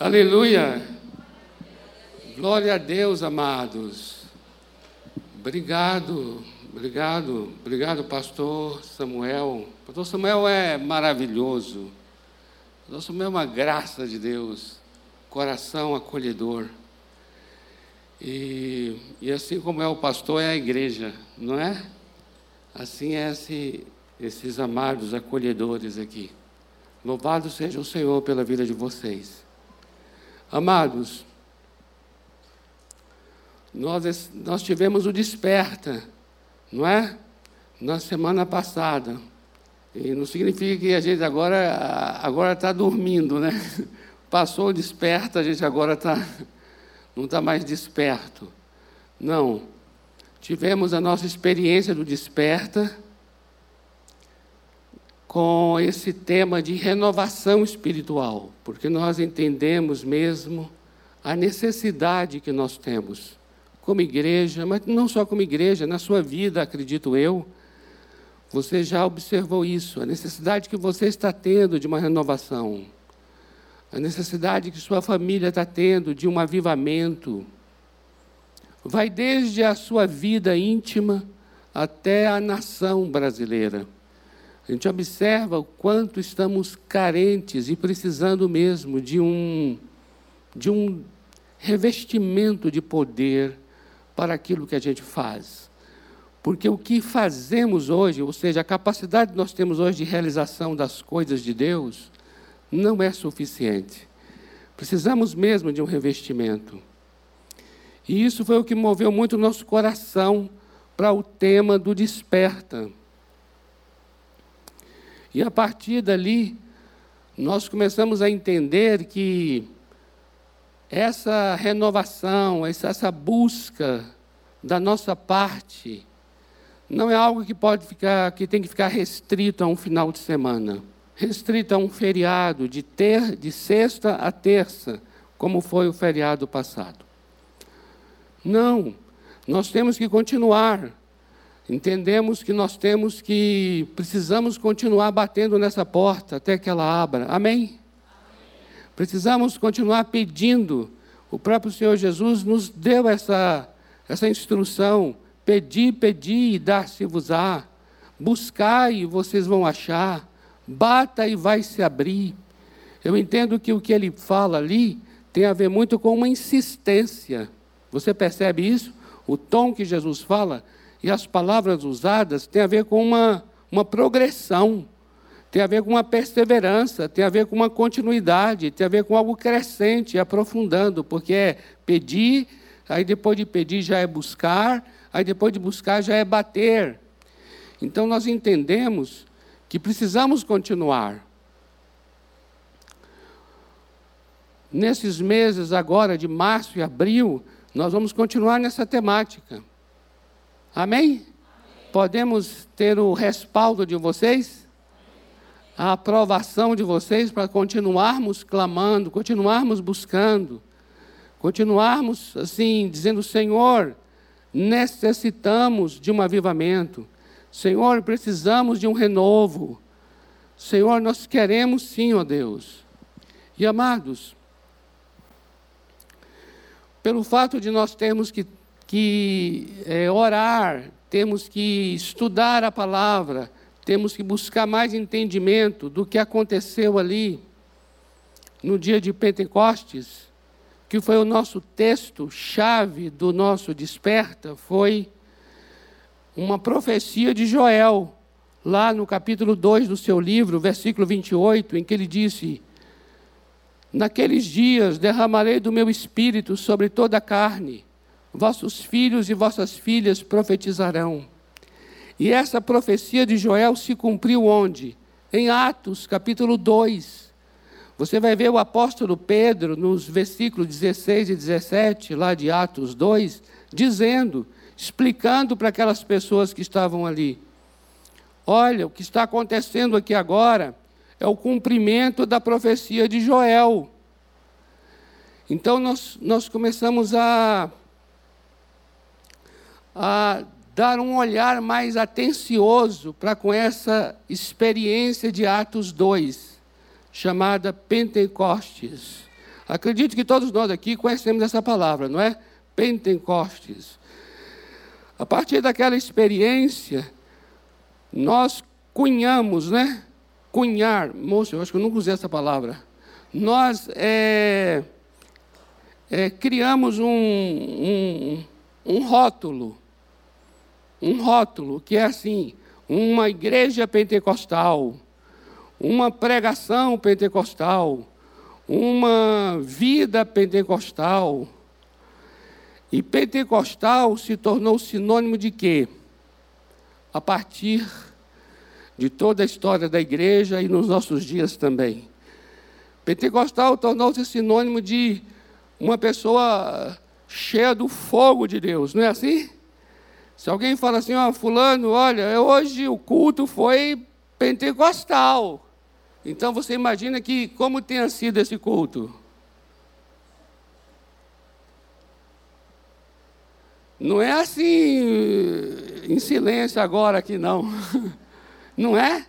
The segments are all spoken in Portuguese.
Aleluia. Glória a Deus, amados. Obrigado, obrigado, obrigado, pastor Samuel. Pastor Samuel é maravilhoso. Pastor Samuel é uma graça de Deus, coração acolhedor. E, e assim como é o pastor, é a igreja, não é? Assim é esse, esses amados acolhedores aqui. Louvado seja o Senhor pela vida de vocês. Amados, nós, nós tivemos o desperta, não é? Na semana passada. E não significa que a gente agora agora está dormindo, né? Passou o desperta, a gente agora tá, não está mais desperto. Não. Tivemos a nossa experiência do desperta com esse tema de renovação espiritual, porque nós entendemos mesmo a necessidade que nós temos como igreja, mas não só como igreja, na sua vida, acredito eu, você já observou isso, a necessidade que você está tendo de uma renovação, a necessidade que sua família está tendo de um avivamento. Vai desde a sua vida íntima até a nação brasileira. A gente observa o quanto estamos carentes e precisando mesmo de um, de um revestimento de poder para aquilo que a gente faz. Porque o que fazemos hoje, ou seja, a capacidade que nós temos hoje de realização das coisas de Deus, não é suficiente. Precisamos mesmo de um revestimento. E isso foi o que moveu muito o nosso coração para o tema do desperta. E a partir dali, nós começamos a entender que essa renovação, essa busca da nossa parte, não é algo que pode ficar, que tem que ficar restrito a um final de semana, restrito a um feriado de ter de sexta a terça, como foi o feriado passado. Não, nós temos que continuar entendemos que nós temos que, precisamos continuar batendo nessa porta até que ela abra. Amém? Amém? Precisamos continuar pedindo. O próprio Senhor Jesus nos deu essa, essa instrução: pedir, pedir e dar-se-vos-á. Buscar e vocês vão achar. Bata e vai se abrir. Eu entendo que o que ele fala ali tem a ver muito com uma insistência. Você percebe isso? O tom que Jesus fala e as palavras usadas têm a ver com uma, uma progressão, tem a ver com uma perseverança, tem a ver com uma continuidade, tem a ver com algo crescente, aprofundando, porque é pedir, aí depois de pedir já é buscar, aí depois de buscar já é bater. Então nós entendemos que precisamos continuar. Nesses meses agora de março e abril, nós vamos continuar nessa temática. Amém? Podemos ter o respaldo de vocês? A aprovação de vocês para continuarmos clamando, continuarmos buscando, continuarmos assim, dizendo: Senhor, necessitamos de um avivamento. Senhor, precisamos de um renovo. Senhor, nós queremos sim, ó Deus. E amados, pelo fato de nós termos que que é, orar, temos que estudar a palavra, temos que buscar mais entendimento do que aconteceu ali no dia de Pentecostes, que foi o nosso texto chave do nosso desperta, foi uma profecia de Joel, lá no capítulo 2 do seu livro, versículo 28, em que ele disse: Naqueles dias derramarei do meu espírito sobre toda a carne vossos filhos e vossas filhas profetizarão. E essa profecia de Joel se cumpriu onde? Em Atos, capítulo 2. Você vai ver o apóstolo Pedro, nos versículos 16 e 17, lá de Atos 2, dizendo, explicando para aquelas pessoas que estavam ali: Olha, o que está acontecendo aqui agora é o cumprimento da profecia de Joel. Então nós, nós começamos a a dar um olhar mais atencioso para com essa experiência de Atos 2, chamada Pentecostes. Acredito que todos nós aqui conhecemos essa palavra, não é? Pentecostes. A partir daquela experiência, nós cunhamos, né? Cunhar, moço, eu acho que eu nunca usei essa palavra. Nós é, é, criamos um, um, um rótulo, um rótulo que é assim, uma igreja pentecostal, uma pregação pentecostal, uma vida pentecostal. E pentecostal se tornou sinônimo de quê? A partir de toda a história da igreja e nos nossos dias também. Pentecostal tornou-se sinônimo de uma pessoa cheia do fogo de Deus, não é assim? Se alguém fala assim, ó, fulano, olha, hoje o culto foi pentecostal. Então você imagina que como tenha sido esse culto? Não é assim em silêncio agora aqui não. Não é?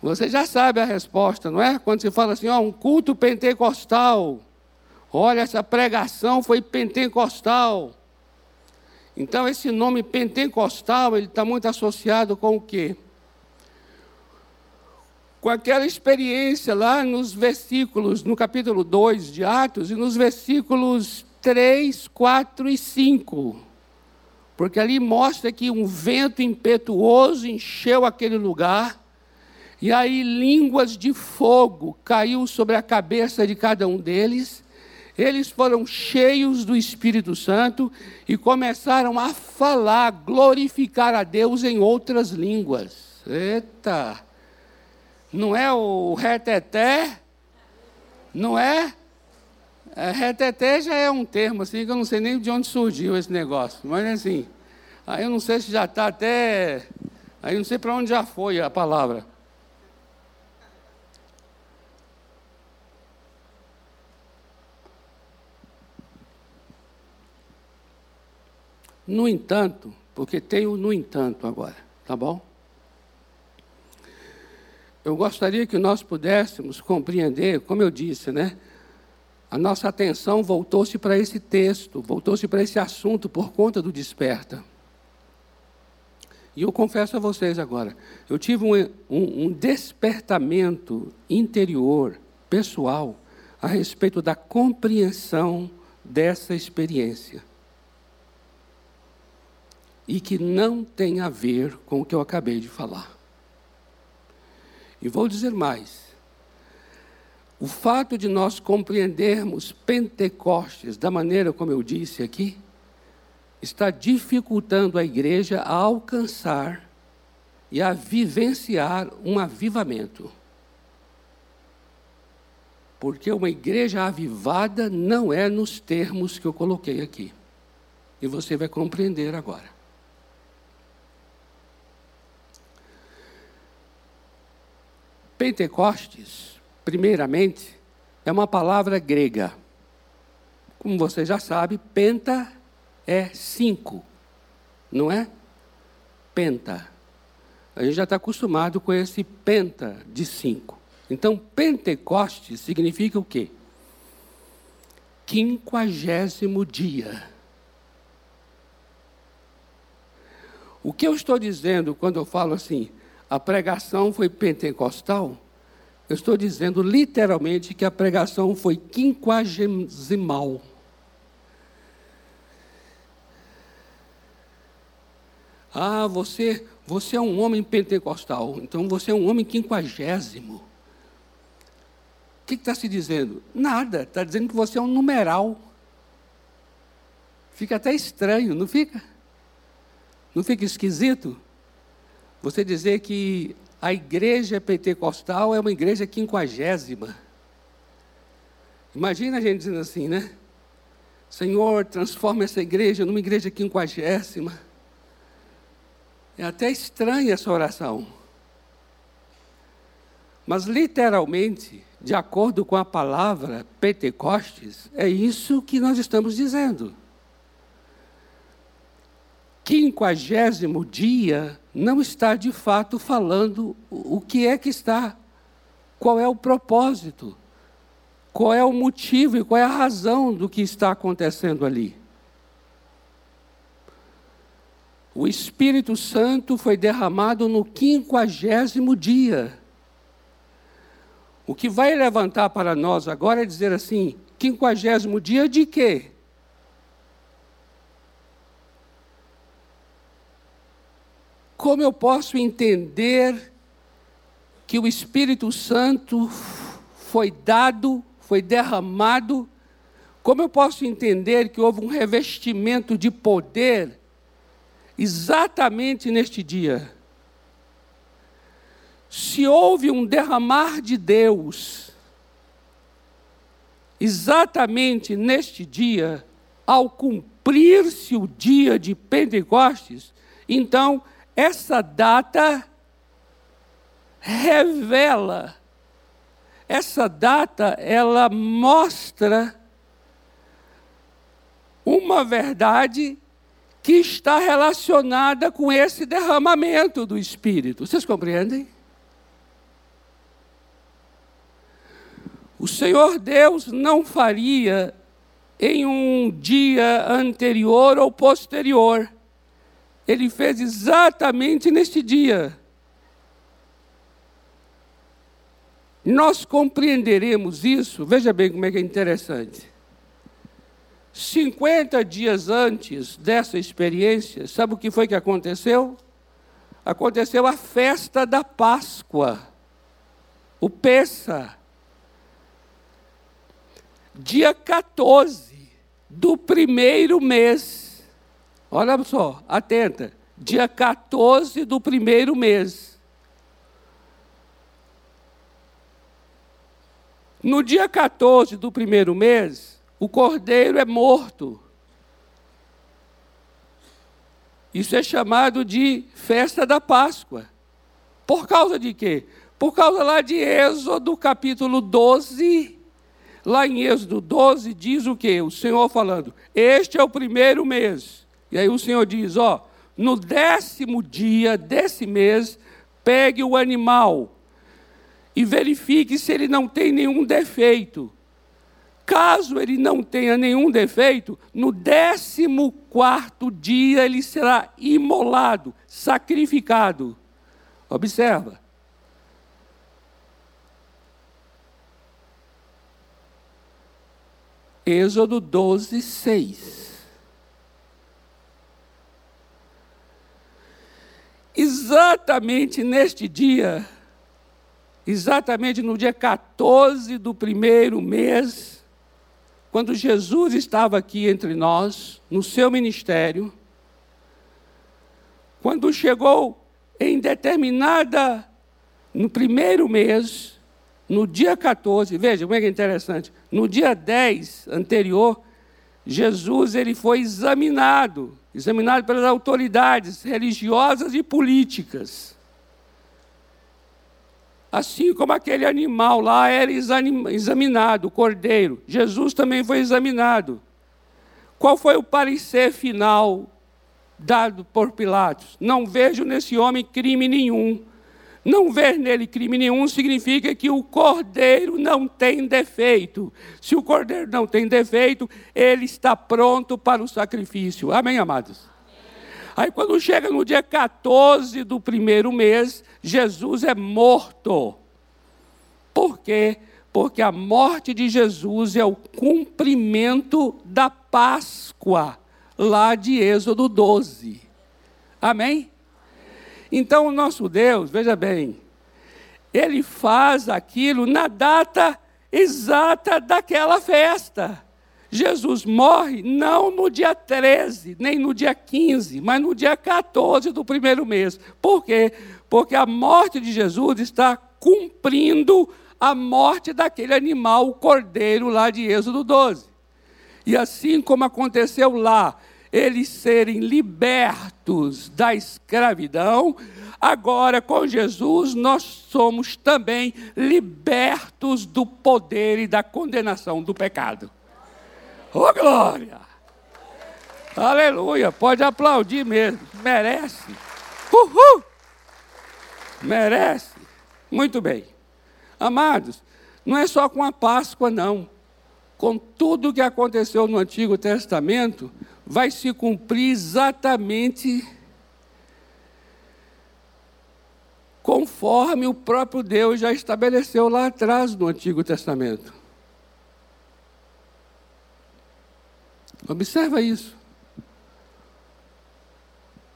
Você já sabe a resposta, não é? Quando se fala assim, ó, um culto pentecostal. Olha, essa pregação foi pentecostal. Então, esse nome pentecostal, ele está muito associado com o quê? Com aquela experiência lá nos versículos, no capítulo 2 de Atos, e nos versículos 3, 4 e 5. Porque ali mostra que um vento impetuoso encheu aquele lugar, e aí línguas de fogo caiu sobre a cabeça de cada um deles, eles foram cheios do Espírito Santo e começaram a falar, glorificar a Deus em outras línguas. Eita! Não é o reteté? Não é? é? Reteté já é um termo assim que eu não sei nem de onde surgiu esse negócio. Mas assim, aí eu não sei se já está até. Aí eu não sei para onde já foi a palavra. No entanto, porque tem o no entanto agora, tá bom? Eu gostaria que nós pudéssemos compreender, como eu disse, né? A nossa atenção voltou-se para esse texto, voltou-se para esse assunto por conta do desperta. E eu confesso a vocês agora, eu tive um, um, um despertamento interior, pessoal, a respeito da compreensão dessa experiência e que não tem a ver com o que eu acabei de falar. E vou dizer mais. O fato de nós compreendermos Pentecostes da maneira como eu disse aqui, está dificultando a igreja a alcançar e a vivenciar um avivamento. Porque uma igreja avivada não é nos termos que eu coloquei aqui. E você vai compreender agora. Pentecostes, primeiramente, é uma palavra grega. Como você já sabe, penta é cinco, não é? Penta. A gente já está acostumado com esse penta de cinco. Então, Pentecostes significa o quê? Quinquagésimo dia. O que eu estou dizendo quando eu falo assim, a pregação foi pentecostal, eu estou dizendo literalmente que a pregação foi quinquagesimal. Ah, você, você é um homem pentecostal, então você é um homem quinquagésimo. O que está se dizendo? Nada, está dizendo que você é um numeral. Fica até estranho, não fica? Não fica esquisito? Você dizer que a igreja pentecostal é uma igreja quinquagésima. Imagina a gente dizendo assim, né? Senhor, transforma essa igreja numa igreja quinquagésima. É até estranha essa oração. Mas literalmente, de acordo com a palavra Pentecostes, é isso que nós estamos dizendo quinquagésimo dia não está de fato falando o que é que está, qual é o propósito. qual é o motivo e qual é a razão do que está acontecendo ali. O Espírito Santo foi derramado no quinquagésimo dia. O que vai levantar para nós agora é dizer assim: quinquagésimo dia de quê? Como eu posso entender que o Espírito Santo foi dado, foi derramado? Como eu posso entender que houve um revestimento de poder exatamente neste dia? Se houve um derramar de Deus, exatamente neste dia, ao cumprir-se o dia de Pentecostes, então essa data revela, essa data ela mostra uma verdade que está relacionada com esse derramamento do Espírito. Vocês compreendem? O Senhor Deus não faria em um dia anterior ou posterior. Ele fez exatamente neste dia. Nós compreenderemos isso, veja bem como é que é interessante. 50 dias antes dessa experiência, sabe o que foi que aconteceu? Aconteceu a festa da Páscoa, o Pessa. Dia 14 do primeiro mês. Olha só, atenta. Dia 14 do primeiro mês. No dia 14 do primeiro mês, o cordeiro é morto. Isso é chamado de festa da Páscoa. Por causa de quê? Por causa lá de Êxodo capítulo 12. Lá em Êxodo 12 diz o quê? O Senhor falando: Este é o primeiro mês. E aí o Senhor diz: Ó, no décimo dia desse mês, pegue o animal e verifique se ele não tem nenhum defeito. Caso ele não tenha nenhum defeito, no décimo quarto dia ele será imolado, sacrificado. Observa. Êxodo 12, 6. Exatamente neste dia, exatamente no dia 14 do primeiro mês, quando Jesus estava aqui entre nós, no seu ministério, quando chegou em determinada, no primeiro mês, no dia 14, veja como é que é interessante, no dia 10 anterior, Jesus ele foi examinado, examinado pelas autoridades religiosas e políticas. Assim como aquele animal lá era examinado, o cordeiro, Jesus também foi examinado. Qual foi o parecer final dado por Pilatos? Não vejo nesse homem crime nenhum. Não ver nele crime nenhum significa que o cordeiro não tem defeito. Se o cordeiro não tem defeito, ele está pronto para o sacrifício. Amém, amados? Aí quando chega no dia 14 do primeiro mês, Jesus é morto. Por quê? Porque a morte de Jesus é o cumprimento da Páscoa, lá de Êxodo 12. Amém? Então o nosso Deus, veja bem, ele faz aquilo na data exata daquela festa. Jesus morre não no dia 13, nem no dia 15, mas no dia 14 do primeiro mês. Por quê? Porque a morte de Jesus está cumprindo a morte daquele animal, o cordeiro lá de Êxodo 12. E assim como aconteceu lá, eles serem libertos da escravidão, agora com Jesus nós somos também libertos do poder e da condenação do pecado. Oh, glória! Aleluia! Pode aplaudir mesmo. Merece. Uhul! Merece. Muito bem. Amados, Não é só com a Páscoa, não. Com tudo o que aconteceu no Antigo Testamento, vai se cumprir exatamente conforme o próprio Deus já estabeleceu lá atrás no Antigo Testamento. Observa isso.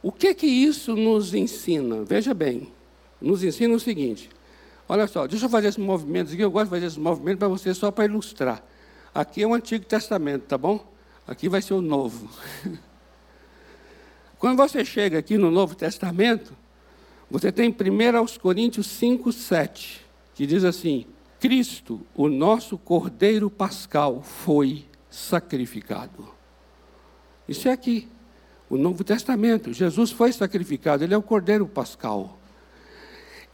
O que que isso nos ensina? Veja bem, nos ensina o seguinte. Olha só, deixa eu fazer esses movimentos aqui, eu gosto de fazer esses movimentos para você só para ilustrar. Aqui é o Antigo Testamento, tá bom? Aqui vai ser o Novo. Quando você chega aqui no Novo Testamento, você tem 1 aos Coríntios 5, 7, que diz assim: Cristo, o nosso Cordeiro Pascal, foi sacrificado. Isso é aqui, o Novo Testamento. Jesus foi sacrificado, ele é o Cordeiro Pascal.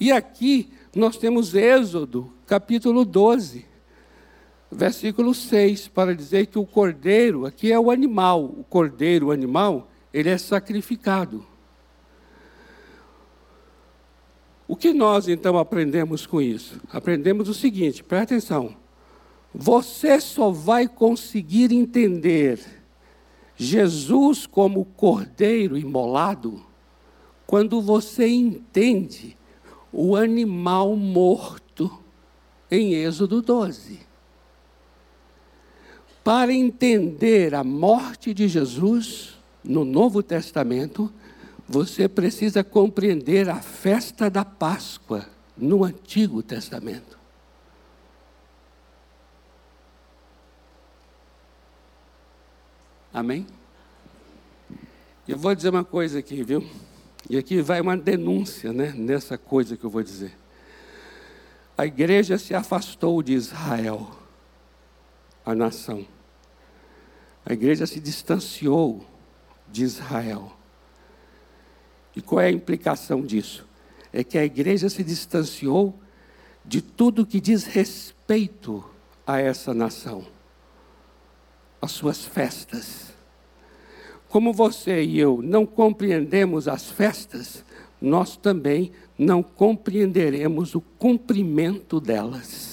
E aqui nós temos Êxodo, capítulo 12, versículo 6, para dizer que o cordeiro, aqui é o animal, o cordeiro, o animal, ele é sacrificado. O que nós então aprendemos com isso? Aprendemos o seguinte, presta atenção. Você só vai conseguir entender Jesus como cordeiro imolado quando você entende o animal morto em Êxodo 12. Para entender a morte de Jesus no Novo Testamento, você precisa compreender a festa da Páscoa no Antigo Testamento. Amém? Eu vou dizer uma coisa aqui, viu? E aqui vai uma denúncia, né, nessa coisa que eu vou dizer. A igreja se afastou de Israel, a nação. A igreja se distanciou de Israel. E qual é a implicação disso? É que a igreja se distanciou de tudo que diz respeito a essa nação, as suas festas. Como você e eu não compreendemos as festas, nós também não compreenderemos o cumprimento delas.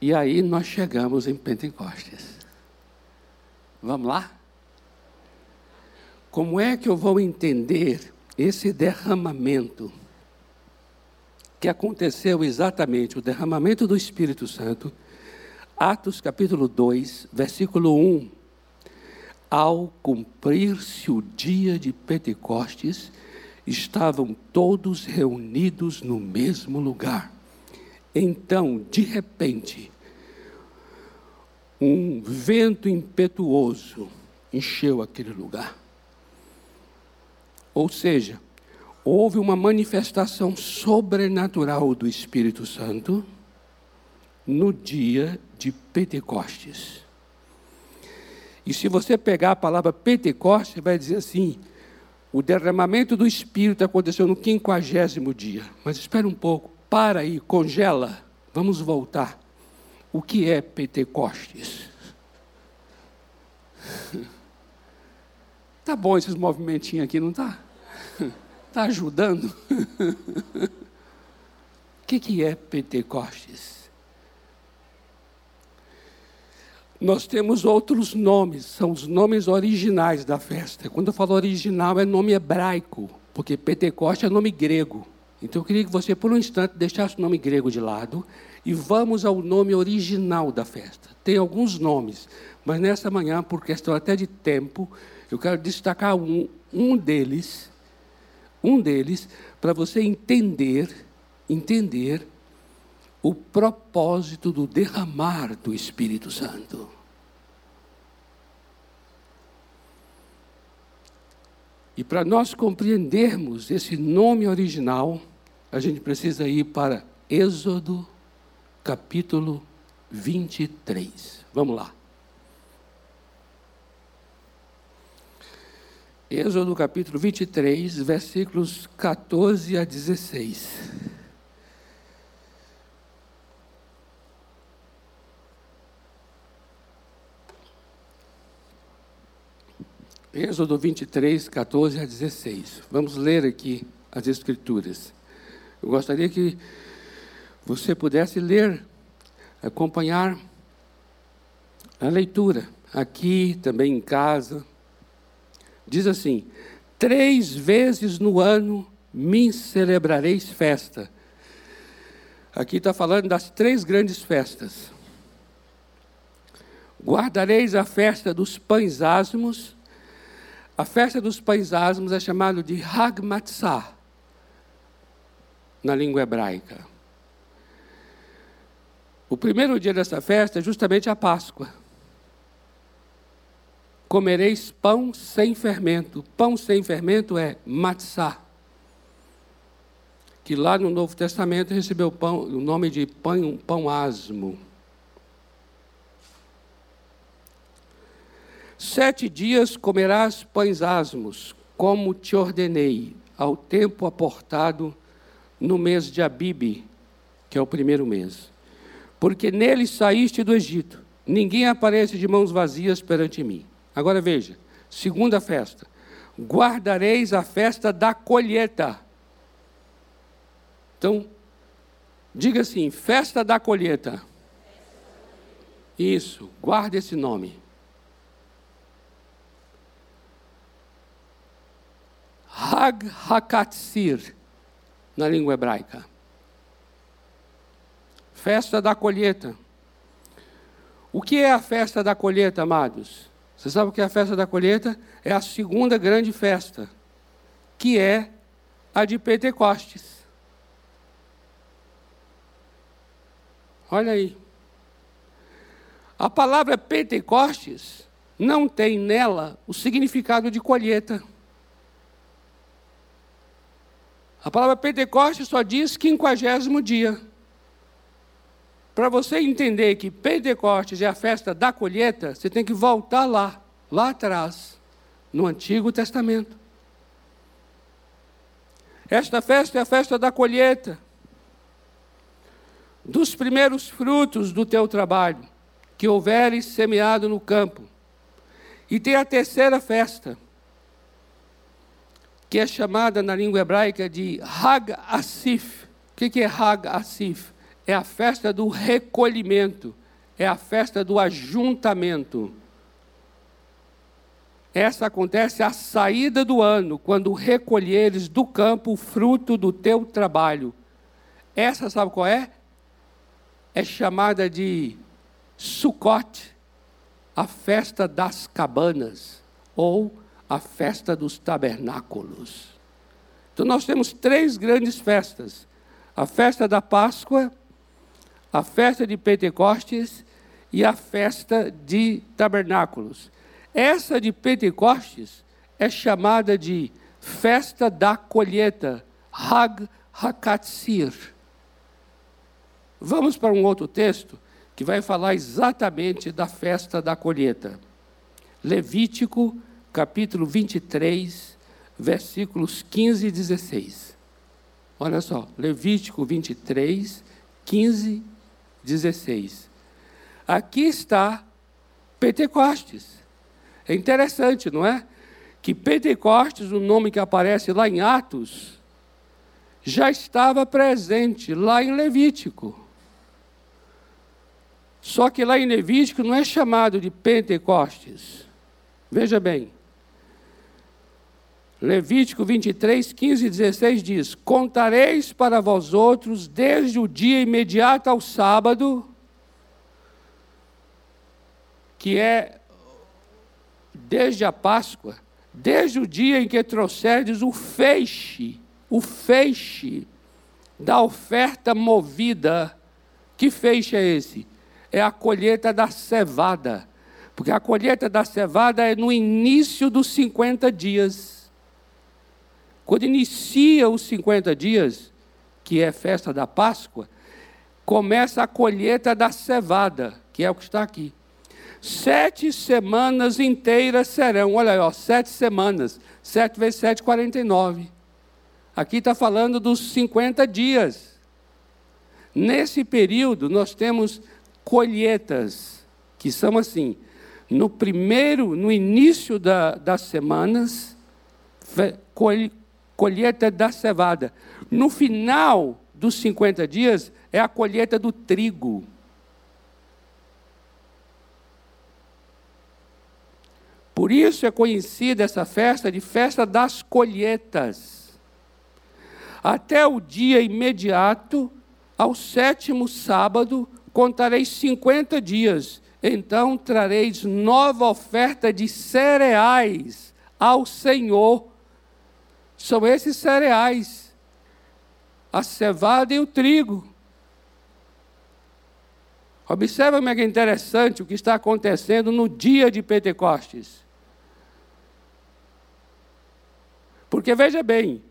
E aí nós chegamos em Pentecostes. Vamos lá? Como é que eu vou entender esse derramamento que aconteceu exatamente, o derramamento do Espírito Santo, Atos capítulo 2, versículo 1. Ao cumprir-se o dia de Pentecostes, estavam todos reunidos no mesmo lugar. Então, de repente, um vento impetuoso encheu aquele lugar. Ou seja, houve uma manifestação sobrenatural do Espírito Santo no dia de Pentecostes. E se você pegar a palavra Pentecostes, vai dizer assim: o derramamento do Espírito aconteceu no quinquagésimo dia. Mas espera um pouco. Para aí, congela. Vamos voltar. O que é Pentecostes? Tá bom esses movimentinhos aqui, não tá? Tá ajudando? O que, que é Pentecostes? Nós temos outros nomes, são os nomes originais da festa. Quando eu falo original, é nome hebraico, porque Pentecostes é nome grego. Então eu queria que você, por um instante, deixasse o nome grego de lado e vamos ao nome original da festa. Tem alguns nomes, mas nessa manhã, por questão até de tempo, eu quero destacar um, um deles, um deles, para você entender, entender o propósito do derramar do Espírito Santo. E para nós compreendermos esse nome original, a gente precisa ir para Êxodo, capítulo 23. Vamos lá. Êxodo capítulo 23, versículos 14 a 16. Êxodo 23, 14 a 16. Vamos ler aqui as Escrituras. Eu gostaria que você pudesse ler, acompanhar a leitura, aqui, também em casa. Diz assim: Três vezes no ano me celebrareis festa. Aqui está falando das três grandes festas. Guardareis a festa dos pães asmos a festa dos pães asmos é chamada de Hag Matzah, na língua hebraica. O primeiro dia dessa festa é justamente a Páscoa. Comereis pão sem fermento. Pão sem fermento é matzah, que lá no Novo Testamento recebeu pão, o nome de pão, pão asmo. Sete dias comerás pães asmos, como te ordenei, ao tempo aportado no mês de Abibe, que é o primeiro mês. Porque nele saíste do Egito. Ninguém aparece de mãos vazias perante mim. Agora veja, segunda festa. Guardareis a festa da colheita. Então, diga assim: festa da colheita. Isso, guarde esse nome. Hag Hakatsir, na língua hebraica. Festa da colheita. O que é a festa da colheita, amados? Você sabe o que é a festa da colheita? É a segunda grande festa, que é a de Pentecostes. Olha aí. A palavra Pentecostes não tem nela o significado de colheita. A palavra Pentecostes só diz quinquagésimo dia. Para você entender que Pentecostes é a festa da colheita, você tem que voltar lá, lá atrás, no Antigo Testamento. Esta festa é a festa da colheita, dos primeiros frutos do teu trabalho, que houveres semeado no campo. E tem a terceira festa, que é chamada na língua hebraica de Hag Asif. O que é Hag Asif? É a festa do recolhimento, é a festa do ajuntamento. Essa acontece à saída do ano, quando recolheres do campo o fruto do teu trabalho. Essa sabe qual é? É chamada de Sukkot, a festa das cabanas, ou a festa dos tabernáculos. Então nós temos três grandes festas: a festa da Páscoa, a festa de Pentecostes e a festa de tabernáculos. Essa de Pentecostes é chamada de festa da colheita, Hag Hakatsir. Vamos para um outro texto que vai falar exatamente da festa da colheita. Levítico capítulo 23, versículos 15 e 16. Olha só, Levítico 23, 15, 16. Aqui está Pentecostes. É interessante, não é? Que Pentecostes, o nome que aparece lá em Atos, já estava presente lá em Levítico. Só que lá em Levítico não é chamado de Pentecostes. Veja bem, Levítico 23, 15 e 16 diz: Contareis para vós outros desde o dia imediato ao sábado, que é desde a Páscoa, desde o dia em que trouxerdes o feixe, o feixe da oferta movida. Que feixe é esse? É a colheita da cevada. Porque a colheita da cevada é no início dos 50 dias. Quando inicia os 50 dias, que é festa da Páscoa, começa a colheita da cevada, que é o que está aqui. Sete semanas inteiras serão, olha aí, ó, sete semanas, sete vezes sete, 49. Aqui está falando dos 50 dias. Nesse período, nós temos colheitas, que são assim: no primeiro, no início da, das semanas, colheita da cevada. No final dos 50 dias, é a colheita do trigo. Por isso é conhecida essa festa de festa das colheitas. Até o dia imediato, ao sétimo sábado, contareis 50 dias. Então trareis nova oferta de cereais ao Senhor. São esses cereais, a cevada e o trigo. Observa como é é interessante o que está acontecendo no dia de Pentecostes. Porque veja bem,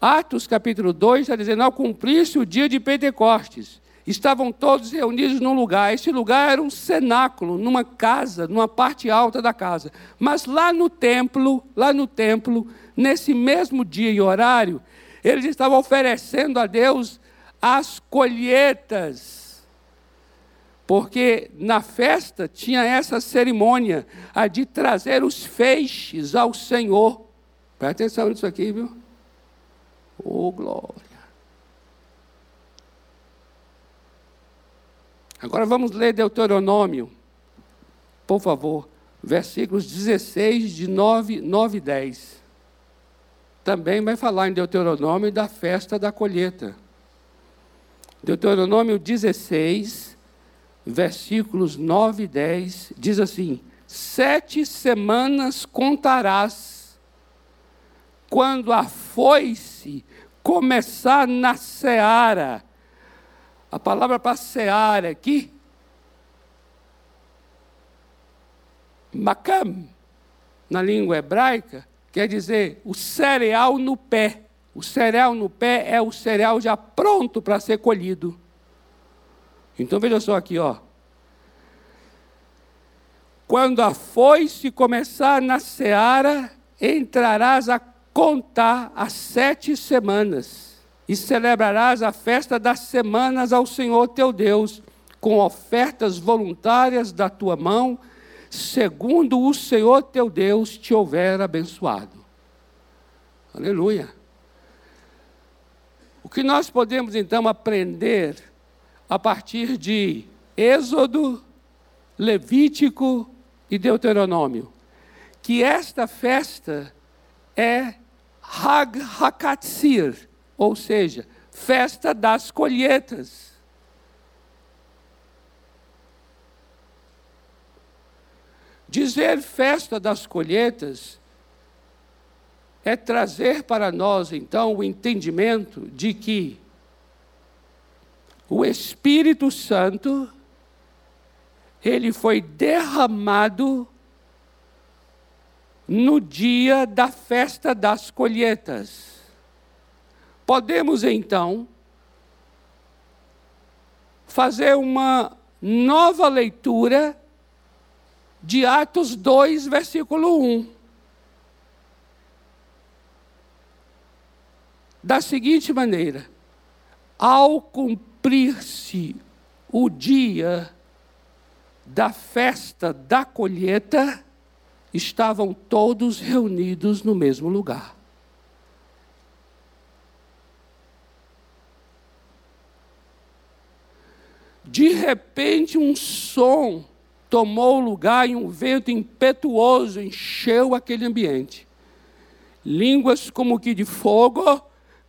Atos capítulo 2 está dizendo: ao cumprir-se o dia de Pentecostes, estavam todos reunidos num lugar. Esse lugar era um cenáculo, numa casa, numa parte alta da casa. Mas lá no templo, lá no templo, nesse mesmo dia e horário, eles estavam oferecendo a Deus as colheitas. Porque na festa tinha essa cerimônia, a de trazer os feixes ao Senhor. Presta atenção nisso aqui, viu? Oh, glória. Agora vamos ler Deuteronômio, por favor, versículos 16, de 9, 9 e 10. Também vai falar em Deuteronômio da festa da colheita. Deuteronômio 16, versículos 9 e 10, diz assim: Sete semanas contarás quando a foice começar na seara. A palavra para seara aqui, makam, na língua hebraica, quer dizer o cereal no pé. O cereal no pé é o cereal já pronto para ser colhido. Então veja só aqui, ó. Quando a foice começar na seara, entrarás a contar as sete semanas, e celebrarás a festa das semanas ao Senhor teu Deus, com ofertas voluntárias da tua mão, segundo o Senhor teu Deus te houver abençoado. Aleluia. O que nós podemos então aprender a partir de Êxodo, Levítico e Deuteronômio? Que esta festa é Hag Hakatzir, ou seja, festa das colheitas. Dizer festa das colheitas é trazer para nós, então, o entendimento de que o Espírito Santo, ele foi derramado no dia da festa das colheitas. Podemos então fazer uma nova leitura de Atos 2, versículo 1. Da seguinte maneira: ao cumprir-se o dia da festa da colheita, estavam todos reunidos no mesmo lugar. De repente, um som tomou lugar e um vento impetuoso encheu aquele ambiente. Línguas como que de fogo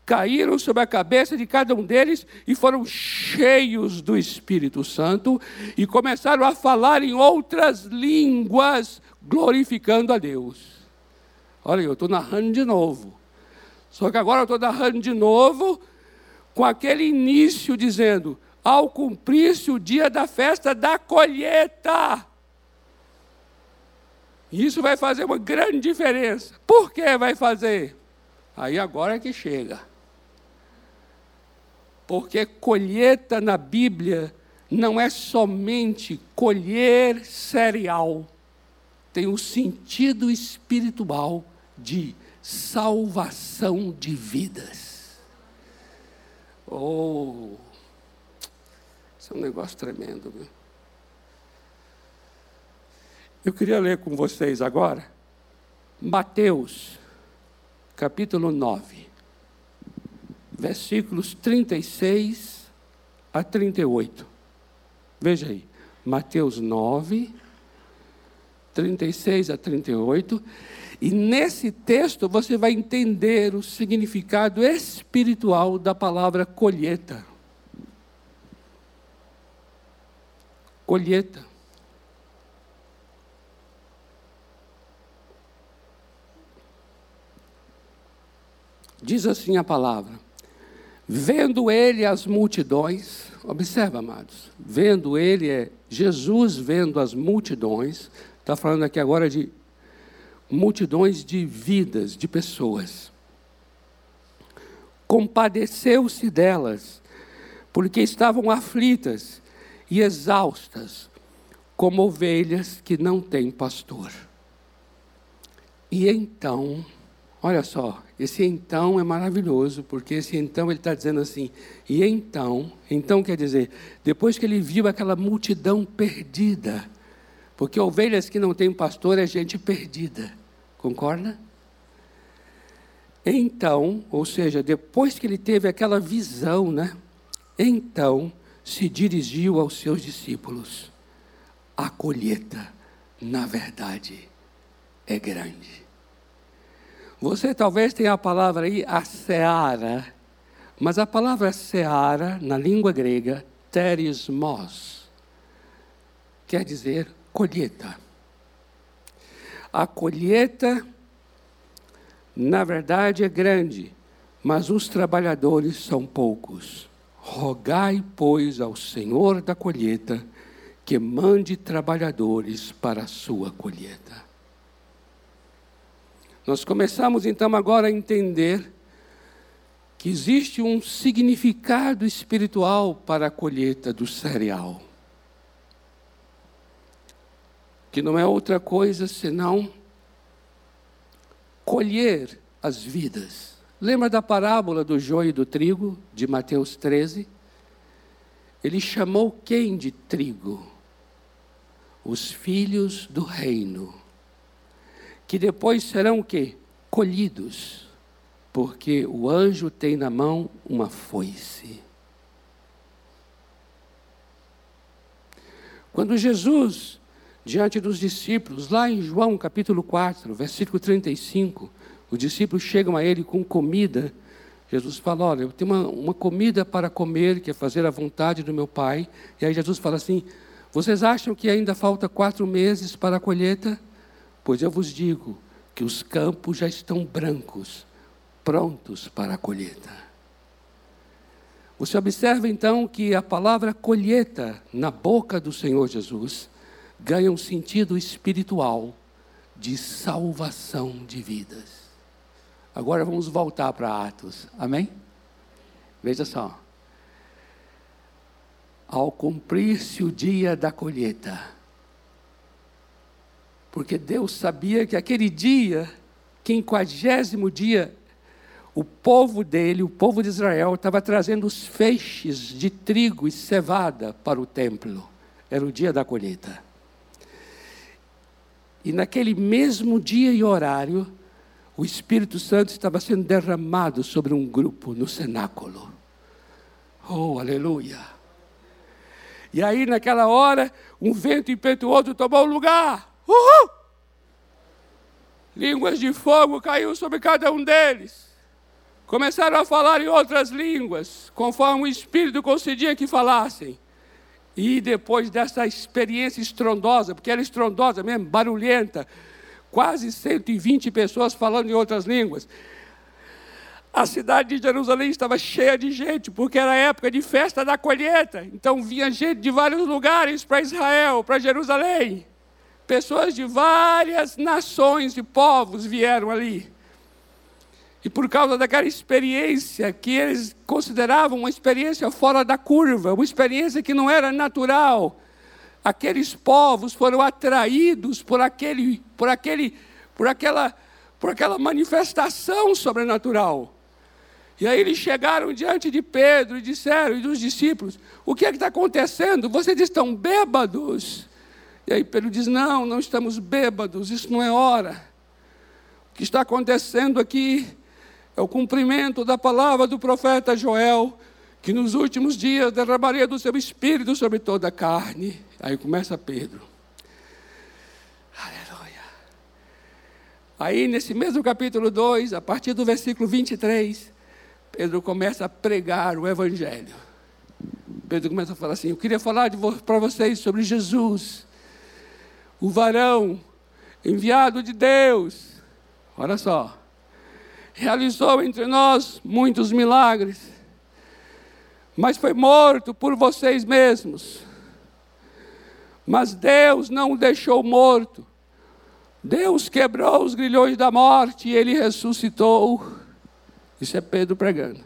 caíram sobre a cabeça de cada um deles e foram cheios do Espírito Santo e começaram a falar em outras línguas, glorificando a Deus. Olha, eu estou narrando de novo. Só que agora eu estou narrando de novo com aquele início dizendo: ao cumprir-se o dia da festa da colheita. Isso vai fazer uma grande diferença. Por que vai fazer? Aí agora é que chega. Porque colheita na Bíblia não é somente colher cereal tem o sentido espiritual de salvação de vidas. Oh, é um negócio tremendo. Viu? Eu queria ler com vocês agora Mateus, capítulo 9, versículos 36 a 38. Veja aí, Mateus 9, 36 a 38. E nesse texto você vai entender o significado espiritual da palavra colheita. Colheita. Diz assim a palavra: Vendo ele as multidões, observa, amados, vendo ele é Jesus vendo as multidões, está falando aqui agora de multidões de vidas, de pessoas. Compadeceu-se delas, porque estavam aflitas e exaustas, como ovelhas que não têm pastor. E então, olha só, esse então é maravilhoso, porque esse então ele está dizendo assim, e então, então quer dizer, depois que ele viu aquela multidão perdida, porque ovelhas que não têm pastor é gente perdida. Concorda? Então, ou seja, depois que ele teve aquela visão, né? Então se dirigiu aos seus discípulos. A colheita, na verdade, é grande. Você talvez tenha a palavra aí, a seara, mas a palavra seara, na língua grega, terismos, quer dizer colheita. A colheita, na verdade, é grande, mas os trabalhadores são poucos. Rogai, pois, ao Senhor da colheita que mande trabalhadores para a sua colheita. Nós começamos então agora a entender que existe um significado espiritual para a colheita do cereal que não é outra coisa senão colher as vidas. Lembra da parábola do joio e do trigo, de Mateus 13? Ele chamou quem de trigo? Os filhos do reino, que depois serão o quê? Colhidos, porque o anjo tem na mão uma foice. Quando Jesus diante dos discípulos, lá em João capítulo 4, versículo 35, os discípulos chegam a ele com comida. Jesus fala: Olha, eu tenho uma, uma comida para comer, que é fazer a vontade do meu Pai. E aí Jesus fala assim: Vocês acham que ainda falta quatro meses para a colheita? Pois eu vos digo que os campos já estão brancos, prontos para a colheita. Você observa então que a palavra colheita na boca do Senhor Jesus ganha um sentido espiritual de salvação de vidas. Agora vamos voltar para Atos, amém? Veja só. Ao cumprir-se o dia da colheita, porque Deus sabia que aquele dia, quinquagésimo dia, o povo dele, o povo de Israel, estava trazendo os feixes de trigo e cevada para o templo. Era o dia da colheita. E naquele mesmo dia e horário, o Espírito Santo estava sendo derramado sobre um grupo no cenáculo. Oh, aleluia! E aí, naquela hora, um vento impetuoso tomou o lugar. Uhul! Línguas de fogo caiu sobre cada um deles. Começaram a falar em outras línguas, conforme o Espírito concedia que falassem. E depois dessa experiência estrondosa, porque era estrondosa mesmo, barulhenta, quase 120 pessoas falando em outras línguas. A cidade de Jerusalém estava cheia de gente, porque era época de festa da colheita. Então vinha gente de vários lugares para Israel, para Jerusalém. Pessoas de várias nações e povos vieram ali. E por causa daquela experiência que eles consideravam uma experiência fora da curva, uma experiência que não era natural, aqueles povos foram atraídos por aquele, por aquele, por aquela, por aquela manifestação sobrenatural. E aí eles chegaram diante de Pedro e disseram, e dos discípulos: O que é que está acontecendo? Vocês estão bêbados? E aí Pedro diz: Não, não estamos bêbados, isso não é hora. O que está acontecendo aqui é o cumprimento da palavra do profeta Joel, que nos últimos dias derramaria do seu espírito sobre toda a carne. Aí começa Pedro. Aleluia. Aí, nesse mesmo capítulo 2, a partir do versículo 23, Pedro começa a pregar o Evangelho. Pedro começa a falar assim: Eu queria falar para vocês sobre Jesus, o varão enviado de Deus. Olha só realizou entre nós muitos milagres, mas foi morto por vocês mesmos. Mas Deus não o deixou morto. Deus quebrou os grilhões da morte e ele ressuscitou. Isso é Pedro pregando.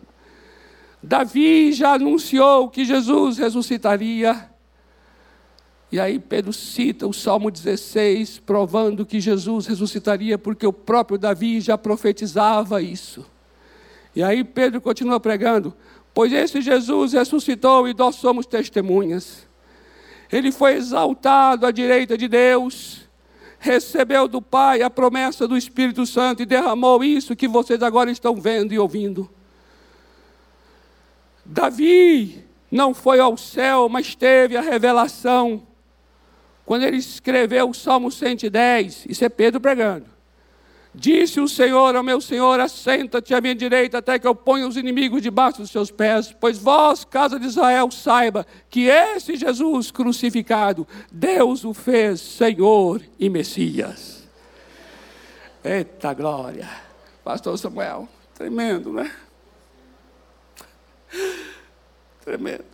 Davi já anunciou que Jesus ressuscitaria. E aí Pedro cita o Salmo 16, provando que Jesus ressuscitaria, porque o próprio Davi já profetizava isso. E aí Pedro continua pregando: Pois esse Jesus ressuscitou e nós somos testemunhas. Ele foi exaltado à direita de Deus, recebeu do Pai a promessa do Espírito Santo e derramou isso que vocês agora estão vendo e ouvindo. Davi não foi ao céu, mas teve a revelação quando ele escreveu o Salmo 110, isso é Pedro pregando. Disse o Senhor ao meu Senhor: Assenta-te à minha direita, até que eu ponha os inimigos debaixo dos seus pés. Pois vós, casa de Israel, saiba que esse Jesus crucificado, Deus o fez Senhor e Messias. Eita glória! Pastor Samuel, tremendo, né? Tremendo.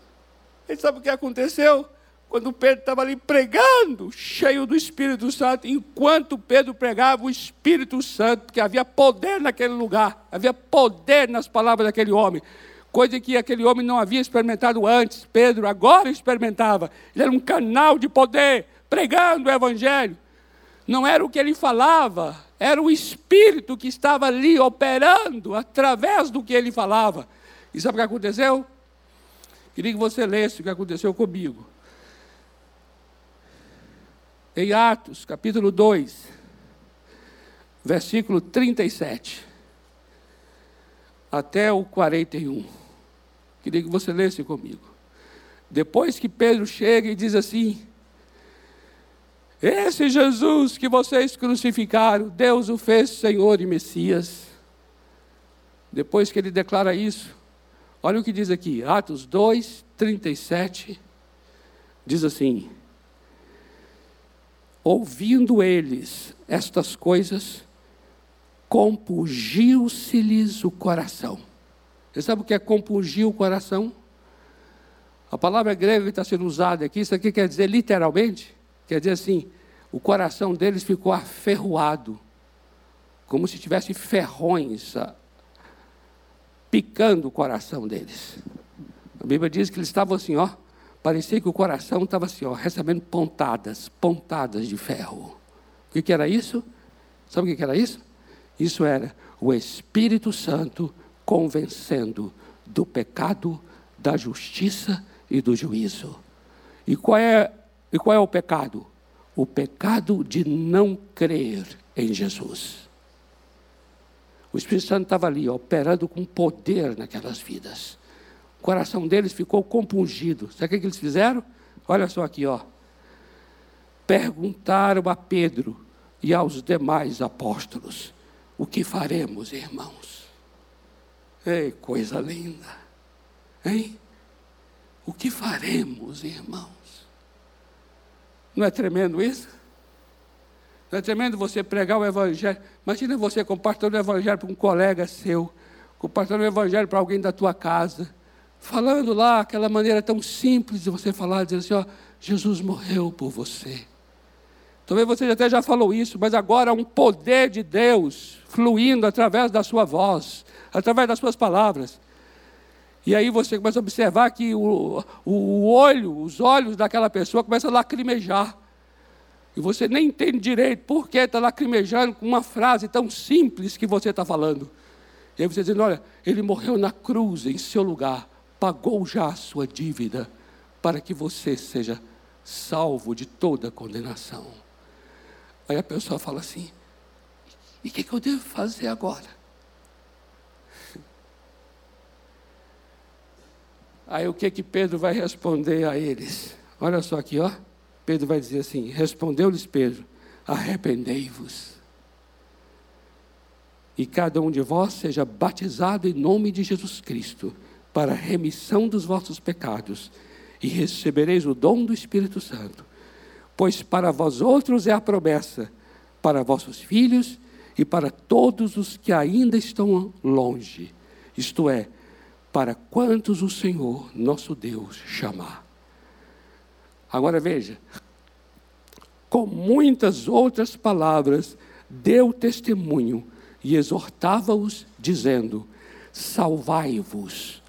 E sabe o que aconteceu? Quando Pedro estava ali pregando, cheio do Espírito Santo, enquanto Pedro pregava, o Espírito Santo, que havia poder naquele lugar, havia poder nas palavras daquele homem, coisa que aquele homem não havia experimentado antes. Pedro agora experimentava. Ele era um canal de poder, pregando o Evangelho. Não era o que ele falava, era o Espírito que estava ali operando através do que ele falava. E sabe o que aconteceu? Queria que você lesse o que aconteceu comigo em Atos, capítulo 2, versículo 37 até o 41. Queria que você lesse comigo. Depois que Pedro chega e diz assim: Esse Jesus que vocês crucificaram, Deus o fez Senhor e Messias. Depois que ele declara isso, olha o que diz aqui, Atos 2, 37, diz assim: Ouvindo eles estas coisas, compungiu-se-lhes o coração. Você sabe o que é compungir o coração? A palavra grega que está sendo usada aqui, isso aqui quer dizer literalmente, quer dizer assim, o coração deles ficou aferroado, como se tivesse ferrões a, picando o coração deles. A Bíblia diz que eles estavam assim, ó, parecia que o coração estava assim, ó, recebendo pontadas, pontadas de ferro. O que, que era isso? Sabe o que, que era isso? Isso era o Espírito Santo convencendo do pecado, da justiça e do juízo. E qual é, e qual é o pecado? O pecado de não crer em Jesus. O Espírito Santo estava ali, operando com poder naquelas vidas. O coração deles ficou compungido. Sabe o que, eles fizeram? Olha só aqui, ó. Perguntaram a Pedro e aos demais apóstolos: O que faremos, irmãos? Ei, coisa linda. Hein? O que faremos, irmãos? Não é tremendo isso? Não é tremendo você pregar o Evangelho? Imagina você compartilhando o Evangelho para um colega seu, compartilhando o Evangelho para alguém da tua casa falando lá aquela maneira tão simples de você falar, dizendo assim: ó, Jesus morreu por você. Talvez você até já falou isso, mas agora há um poder de Deus fluindo através da sua voz, através das suas palavras. E aí você começa a observar que o, o olho, os olhos daquela pessoa começam a lacrimejar. E você nem entende direito por que está lacrimejando com uma frase tão simples que você está falando. E aí você dizendo, olha, ele morreu na cruz em seu lugar pagou já a sua dívida para que você seja salvo de toda condenação. Aí a pessoa fala assim: e o que, que eu devo fazer agora? Aí o que que Pedro vai responder a eles? Olha só aqui, ó. Pedro vai dizer assim: Respondeu-lhes Pedro: Arrependei-vos. E cada um de vós seja batizado em nome de Jesus Cristo, para a remissão dos vossos pecados, e recebereis o dom do Espírito Santo. Pois para vós outros é a promessa, para vossos filhos e para todos os que ainda estão longe, isto é, para quantos o Senhor, nosso Deus, chamar. Agora veja, com muitas outras palavras, deu testemunho e exortava-os, dizendo: Salvai-vos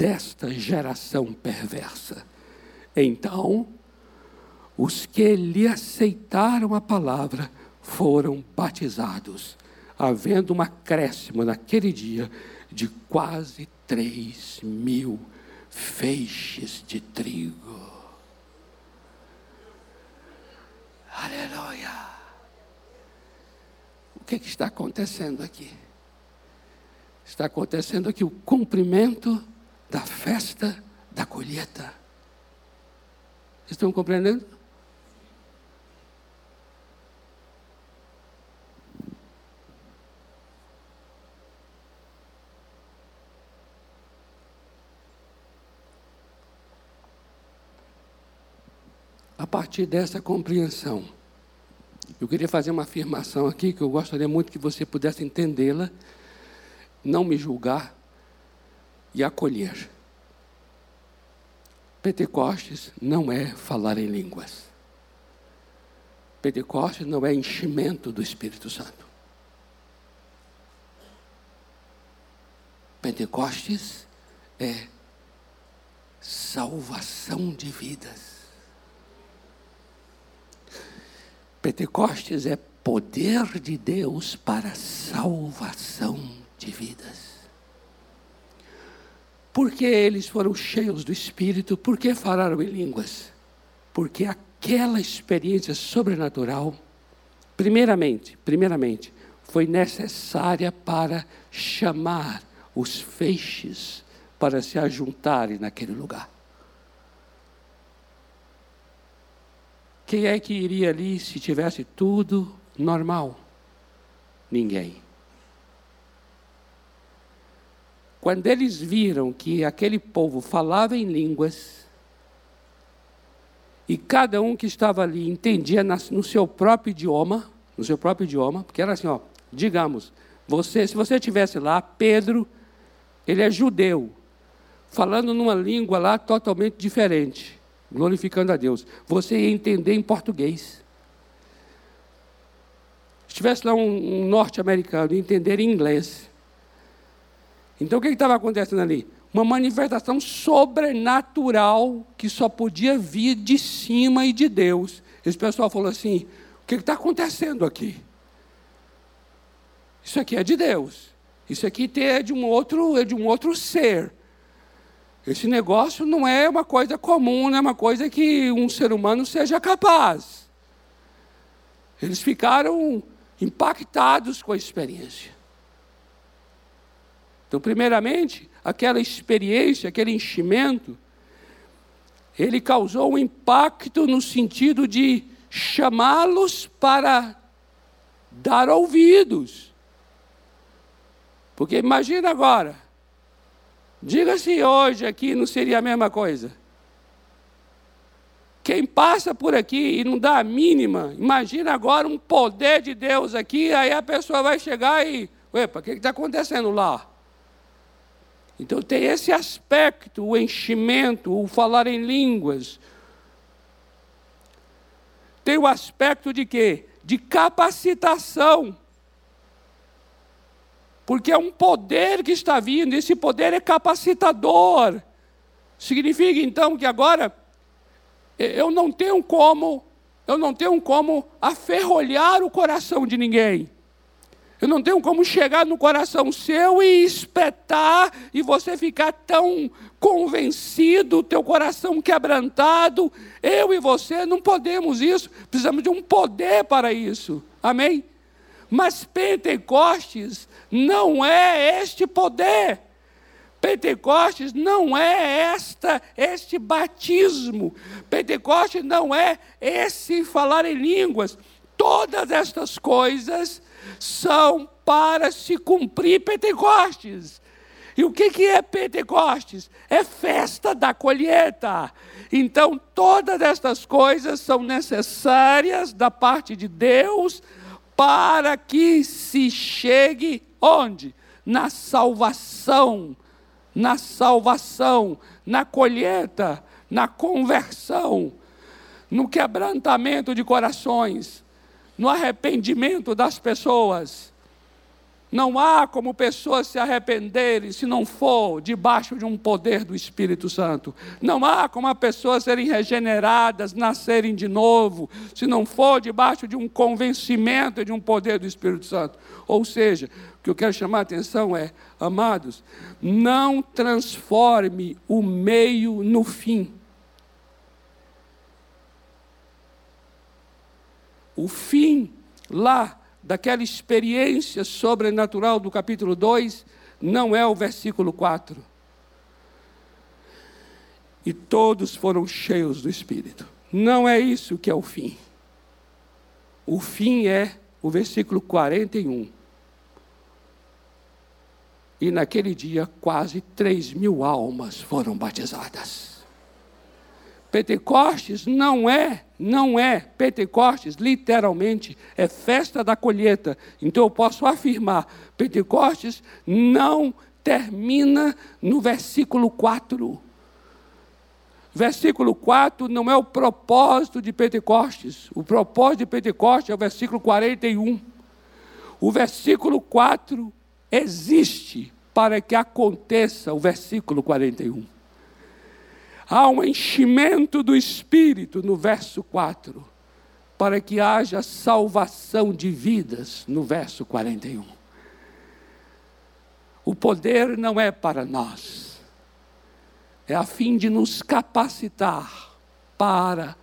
desta geração perversa. Então, os que lhe aceitaram a palavra foram batizados, havendo um acréscimo naquele dia de quase três mil feixes de trigo. Aleluia! O que, que está acontecendo aqui? Está acontecendo aqui o cumprimento da festa da colheita. Estão compreendendo? a partir dessa compreensão. Eu queria fazer uma afirmação aqui que eu gostaria muito que você pudesse entendê-la, não me julgar e acolher. Pentecostes não é falar em línguas. Pentecostes não é enchimento do Espírito Santo. Pentecostes é salvação de vidas. Pentecostes é poder de Deus para salvação de vidas. Porque eles foram cheios do Espírito, por que falaram em línguas? Porque aquela experiência sobrenatural, primeiramente, primeiramente, foi necessária para chamar os feixes para se ajuntarem naquele lugar. Quem é que iria ali se tivesse tudo normal? Ninguém. Quando eles viram que aquele povo falava em línguas, e cada um que estava ali entendia no seu próprio idioma, no seu próprio idioma, porque era assim, ó, digamos, você, se você estivesse lá, Pedro, ele é judeu, falando numa língua lá totalmente diferente glorificando a Deus. Você ia entender em português. Se tivesse lá um, um norte-americano, entender em inglês. Então o que estava acontecendo ali? Uma manifestação sobrenatural que só podia vir de cima e de Deus. Esse pessoal falou assim: o que está acontecendo aqui? Isso aqui é de Deus. Isso aqui é de um outro, é de um outro ser. Esse negócio não é uma coisa comum, não é uma coisa que um ser humano seja capaz. Eles ficaram impactados com a experiência. Então, primeiramente, aquela experiência, aquele enchimento, ele causou um impacto no sentido de chamá-los para dar ouvidos. Porque imagina agora, Diga se hoje aqui não seria a mesma coisa. Quem passa por aqui e não dá a mínima, imagina agora um poder de Deus aqui, aí a pessoa vai chegar e, epa, o que está acontecendo lá? Então tem esse aspecto, o enchimento, o falar em línguas. Tem o aspecto de quê? De capacitação porque é um poder que está vindo, esse poder é capacitador. Significa então que agora eu não tenho como, eu não tenho como aferrolhar o coração de ninguém. Eu não tenho como chegar no coração seu e espetar e você ficar tão convencido, teu coração quebrantado. Eu e você não podemos isso, precisamos de um poder para isso. Amém? Mas Pentecostes não é este poder. Pentecostes não é esta este batismo. Pentecostes não é esse falar em línguas. Todas estas coisas são para se cumprir Pentecostes. E o que, é Pentecostes? É festa da colheita. Então, todas estas coisas são necessárias da parte de Deus para que se chegue onde? Na salvação. Na salvação, na colheita, na conversão, no quebrantamento de corações no arrependimento das pessoas. Não há como pessoas se arrependerem se não for debaixo de um poder do Espírito Santo. Não há como as pessoas serem regeneradas, nascerem de novo, se não for debaixo de um convencimento de um poder do Espírito Santo. Ou seja, o que eu quero chamar a atenção é, amados, não transforme o meio no fim. O fim lá daquela experiência sobrenatural do capítulo 2 não é o versículo 4. E todos foram cheios do Espírito. Não é isso que é o fim. O fim é o versículo 41. E naquele dia, quase 3 mil almas foram batizadas. Pentecostes não é, não é, Pentecostes literalmente é festa da colheita. Então eu posso afirmar, Pentecostes não termina no versículo 4. Versículo 4 não é o propósito de Pentecostes. O propósito de Pentecostes é o versículo 41. O versículo 4 existe para que aconteça o versículo 41 há um enchimento do Espírito no verso 4, para que haja salvação de vidas no verso 41. O poder não é para nós, é a fim de nos capacitar para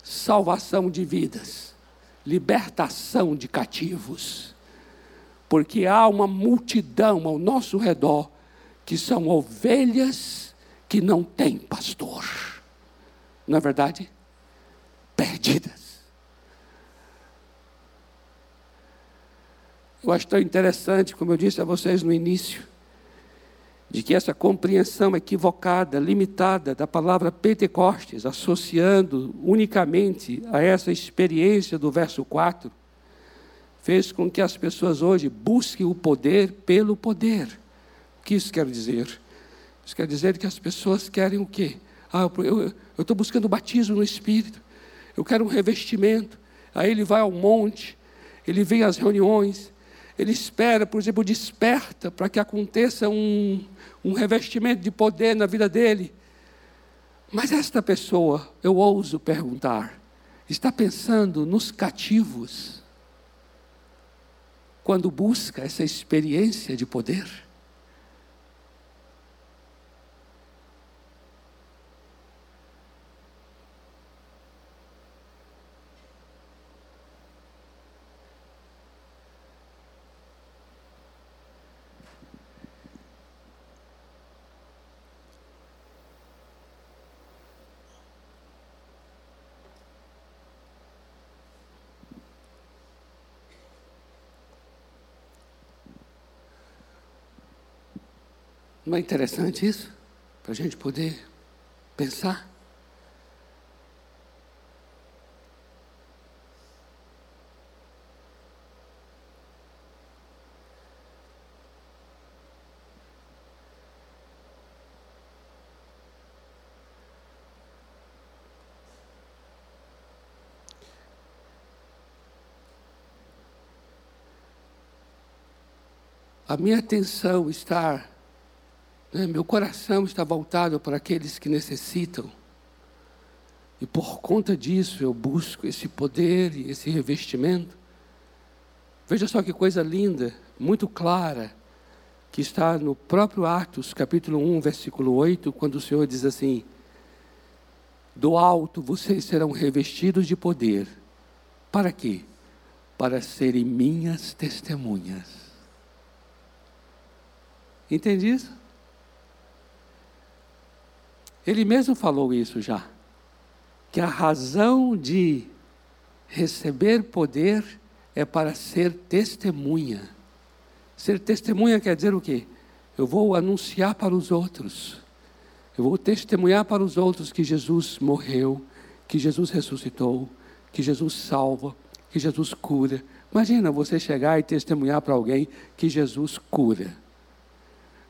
salvação de vidas, libertação de cativos, porque há uma multidão ao nosso redor que são ovelhas que não têm pastor. Não é verdade? Perdidas. Eu acho tão interessante, como eu disse a vocês no início, de que essa compreensão equivocada, limitada da palavra Pentecostes, associando unicamente a essa experiência do verso 4, fez com que as pessoas hoje busquem o poder pelo poder. O que isso quer dizer? Isso quer dizer que as pessoas querem o quê? Ah, eu estou buscando batismo no Espírito, eu quero um revestimento. Aí ele vai ao monte, ele vem às reuniões, ele espera, por exemplo, desperta para que aconteça um, um revestimento de poder na vida dele. Mas esta pessoa, eu ouso perguntar, está pensando nos cativos quando busca essa experiência de poder? Não é interessante isso? Para a gente poder pensar? A minha atenção está né? Meu coração está voltado para aqueles que necessitam. E por conta disso eu busco esse poder e esse revestimento. Veja só que coisa linda, muito clara, que está no próprio Atos, capítulo 1, versículo 8, quando o Senhor diz assim: Do alto vocês serão revestidos de poder. Para quê? Para serem minhas testemunhas. Entende isso? Ele mesmo falou isso já. Que a razão de receber poder é para ser testemunha. Ser testemunha quer dizer o quê? Eu vou anunciar para os outros. Eu vou testemunhar para os outros que Jesus morreu, que Jesus ressuscitou, que Jesus salva, que Jesus cura. Imagina você chegar e testemunhar para alguém que Jesus cura.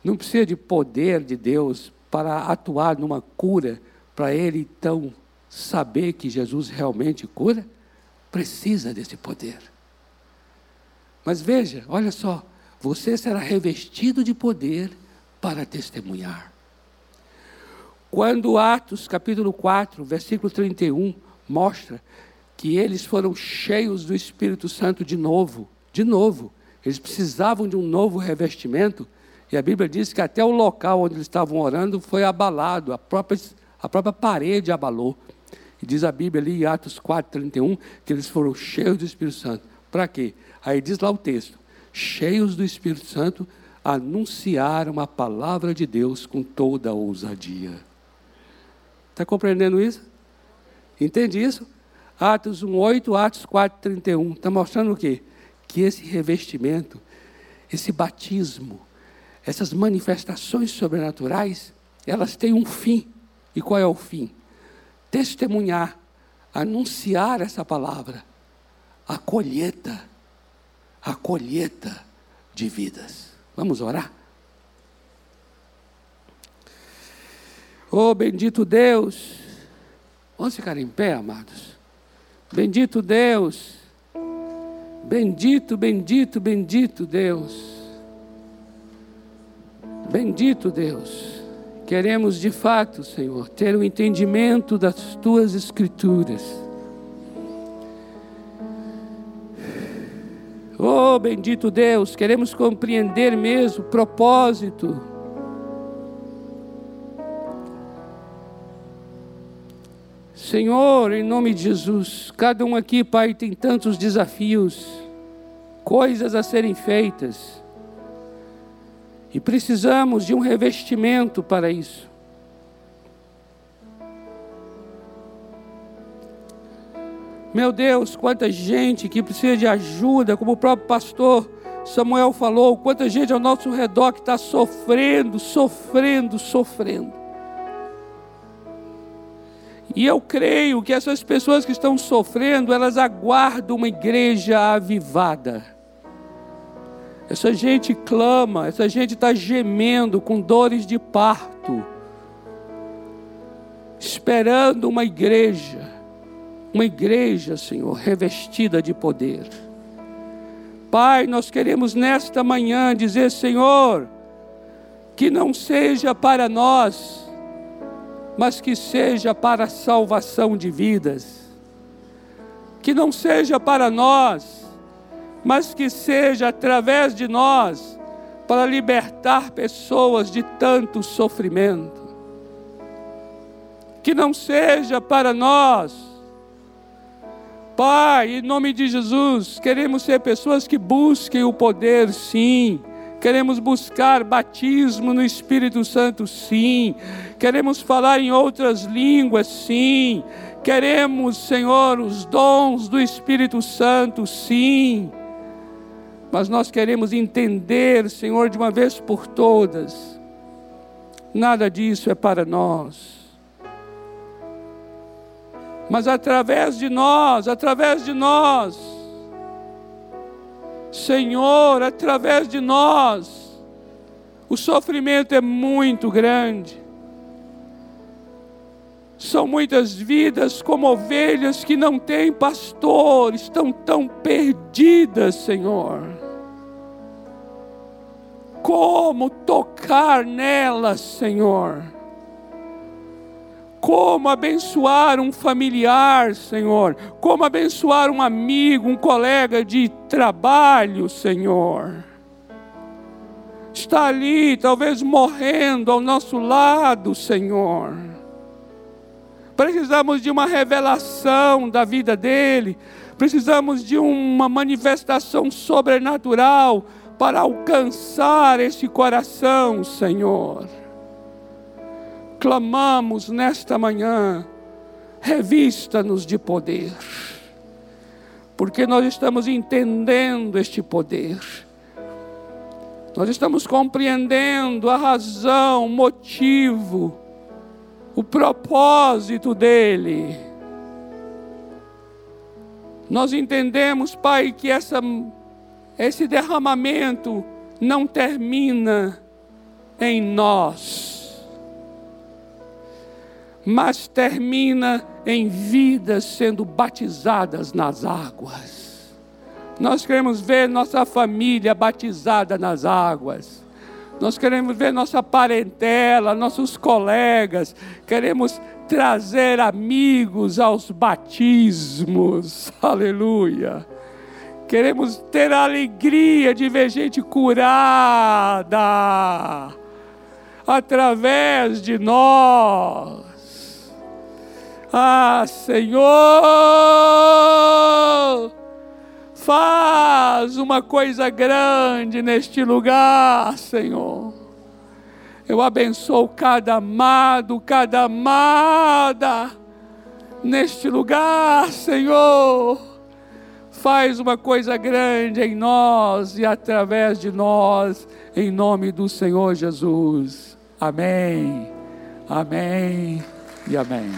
Não precisa de poder de Deus para atuar numa cura, para ele então saber que Jesus realmente cura. Precisa desse poder. Mas veja, olha só, você será revestido de poder para testemunhar. Quando Atos capítulo 4, versículo 31 mostra que eles foram cheios do Espírito Santo de novo, de novo. Eles precisavam de um novo revestimento, e a Bíblia diz que até o local onde eles estavam orando foi abalado, a própria, a própria parede abalou. E diz a Bíblia ali em Atos 4, 31, que eles foram cheios do Espírito Santo. Para quê? Aí diz lá o texto: cheios do Espírito Santo, anunciaram a palavra de Deus com toda ousadia. Está compreendendo isso? Entende isso? Atos 1,8, Atos 4,31. Está mostrando o quê? Que esse revestimento, esse batismo, essas manifestações sobrenaturais, elas têm um fim. E qual é o fim? Testemunhar, anunciar essa palavra, a colheita, a colheita de vidas. Vamos orar? Oh, bendito Deus. Vamos ficar em pé, amados. Bendito Deus. Bendito, bendito, bendito Deus. Bendito Deus. Queremos de fato, Senhor, ter o um entendimento das tuas escrituras. Oh, bendito Deus, queremos compreender mesmo o propósito Senhor, em nome de Jesus, cada um aqui, Pai, tem tantos desafios, coisas a serem feitas, e precisamos de um revestimento para isso. Meu Deus, quanta gente que precisa de ajuda, como o próprio pastor Samuel falou, quanta gente ao nosso redor que está sofrendo, sofrendo, sofrendo. E eu creio que essas pessoas que estão sofrendo, elas aguardam uma igreja avivada. Essa gente clama, essa gente está gemendo com dores de parto, esperando uma igreja, uma igreja, Senhor, revestida de poder. Pai, nós queremos nesta manhã dizer, Senhor, que não seja para nós, mas que seja para a salvação de vidas. Que não seja para nós, mas que seja através de nós para libertar pessoas de tanto sofrimento. Que não seja para nós, Pai, em nome de Jesus, queremos ser pessoas que busquem o poder, sim, Queremos buscar batismo no Espírito Santo, sim. Queremos falar em outras línguas, sim. Queremos, Senhor, os dons do Espírito Santo, sim. Mas nós queremos entender, Senhor, de uma vez por todas, nada disso é para nós. Mas através de nós, através de nós, Senhor, através de nós, o sofrimento é muito grande. São muitas vidas como ovelhas que não têm pastor, estão tão perdidas, Senhor. Como tocar nelas, Senhor? como abençoar um familiar, Senhor, como abençoar um amigo, um colega de trabalho, Senhor. Está ali, talvez morrendo ao nosso lado, Senhor. Precisamos de uma revelação da vida dele, precisamos de uma manifestação sobrenatural para alcançar esse coração, Senhor. Clamamos nesta manhã, revista-nos de poder, porque nós estamos entendendo este poder, nós estamos compreendendo a razão, o motivo, o propósito dele. Nós entendemos, Pai, que essa, esse derramamento não termina em nós mas termina em vidas sendo batizadas nas águas. Nós queremos ver nossa família batizada nas águas. Nós queremos ver nossa parentela, nossos colegas, queremos trazer amigos aos batismos. Aleluia. Queremos ter a alegria de ver gente curada através de nós. Ah, Senhor, faz uma coisa grande neste lugar, Senhor. Eu abençoo cada amado, cada amada neste lugar, Senhor. Faz uma coisa grande em nós e através de nós, em nome do Senhor Jesus. Amém, amém e amém.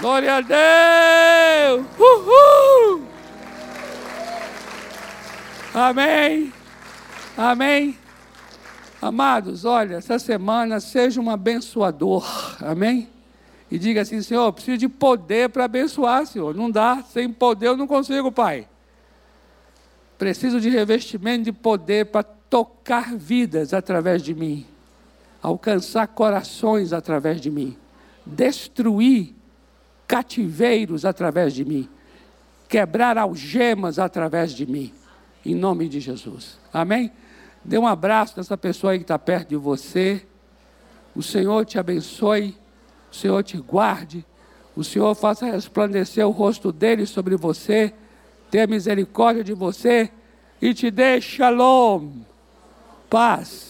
Glória a Deus! Uhul! Amém! Amém! Amados, olha, essa semana seja um abençoador, amém? E diga assim, Senhor, preciso de poder para abençoar, Senhor. Não dá, sem poder eu não consigo, Pai. Preciso de revestimento de poder para tocar vidas através de mim, alcançar corações através de mim, destruir cativeiros através de mim, quebrar algemas através de mim, em nome de Jesus. Amém? Dê um abraço nessa pessoa aí que está perto de você. O Senhor te abençoe, o Senhor te guarde, o Senhor faça resplandecer o rosto dele sobre você, tenha misericórdia de você e te dê shalom, paz